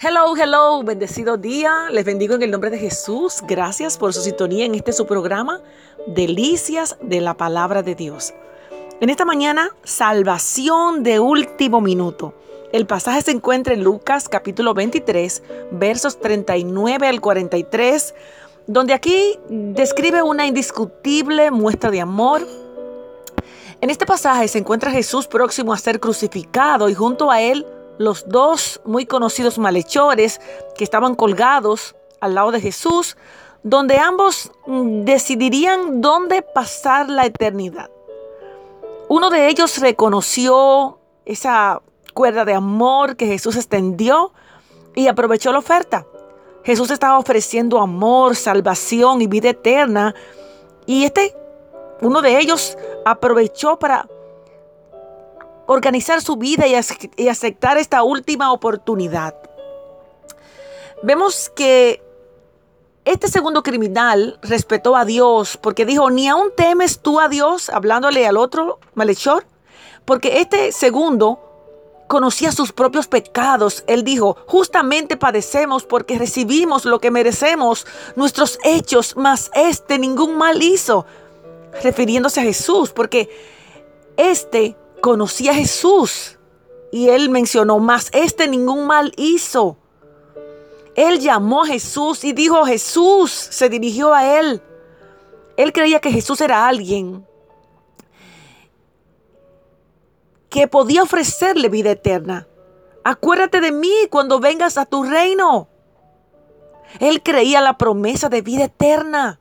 Hello, hello, bendecido día. Les bendigo en el nombre de Jesús. Gracias por su sintonía en este su programa, Delicias de la Palabra de Dios. En esta mañana, salvación de último minuto. El pasaje se encuentra en Lucas capítulo 23, versos 39 al 43, donde aquí describe una indiscutible muestra de amor. En este pasaje se encuentra Jesús próximo a ser crucificado y junto a él los dos muy conocidos malhechores que estaban colgados al lado de Jesús, donde ambos mm, decidirían dónde pasar la eternidad. Uno de ellos reconoció esa cuerda de amor que Jesús extendió y aprovechó la oferta. Jesús estaba ofreciendo amor, salvación y vida eterna. Y este, uno de ellos, aprovechó para organizar su vida y, aceptar esta última oportunidad. Vemos que este segundo criminal respetó a Dios porque dijo, ni aún temes tú a Dios, hablándole al otro malhechor, porque este segundo conocía sus propios pecados. Él dijo, justamente padecemos porque recibimos lo que merecemos, nuestros hechos, mas este ningún mal hizo, refiriéndose a Jesús, porque este conocía a Jesús y él mencionó, más este ningún mal hizo. Él llamó a Jesús y dijo, Jesús se dirigió a él. Él creía que Jesús era alguien que podía ofrecerle vida eterna. Acuérdate de mí cuando vengas a tu reino. Él creía la promesa de vida eterna.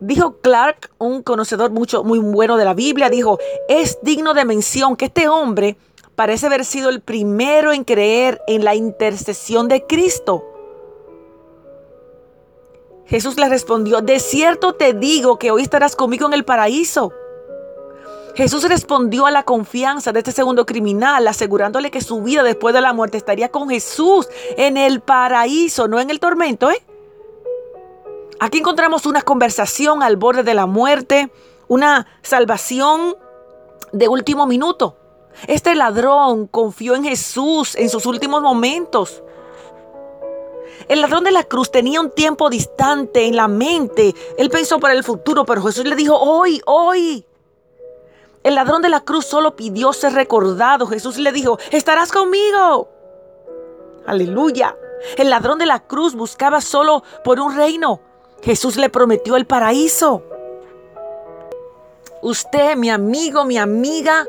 Dijo Clark, un conocedor mucho, muy bueno de la Biblia, dijo, es digno de mención que este hombre parece haber sido el primero en creer en la intercesión de Cristo. Jesús le respondió, de cierto te digo que hoy estarás conmigo en el paraíso. Jesús respondió a la confianza de este segundo criminal, asegurándole que su vida después de la muerte estaría con Jesús en el paraíso, no en el tormento, ¿eh? Aquí encontramos una conversación al borde de la muerte, una salvación de último minuto. Este ladrón confió en Jesús en sus últimos momentos. El ladrón de la cruz tenía un tiempo distante en la mente. Él pensó para el futuro, pero Jesús le dijo, hoy, hoy. El ladrón de la cruz solo pidió ser recordado. Jesús le dijo, estarás conmigo. Aleluya. El ladrón de la cruz buscaba solo por un reino, Jesús le prometió el paraíso. Usted, mi amigo, mi amiga,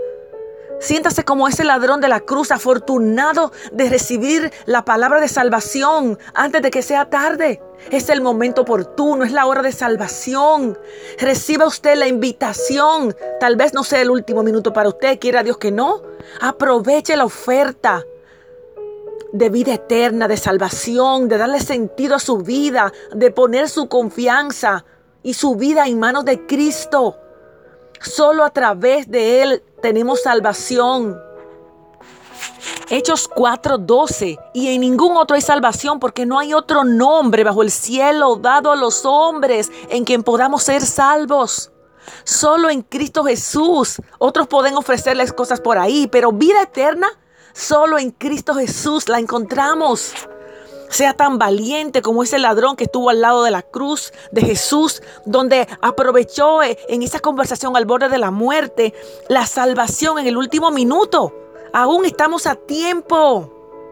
siéntase como ese ladrón de la cruz, afortunado de recibir la palabra de salvación antes de que sea tarde. Es el momento oportuno, es la hora de salvación. Reciba usted la invitación. Tal vez no sea el último minuto para usted, quiera Dios que no. Aproveche la oferta de vida eterna, de salvación, de darle sentido a su vida, de poner su confianza y su vida en manos de Cristo. Solo a través de Él tenemos salvación. Hechos 4:12. Y en ningún otro hay salvación porque no hay otro nombre bajo el cielo dado a los hombres en quien podamos ser salvos. Solo en Cristo Jesús. Otros pueden ofrecerles cosas por ahí, pero vida eterna Solo en Cristo Jesús la encontramos. Sea tan valiente como ese ladrón que estuvo al lado de la cruz de Jesús, donde aprovechó eh, en esa conversación al borde de la muerte la salvación en el último minuto. Aún estamos a tiempo.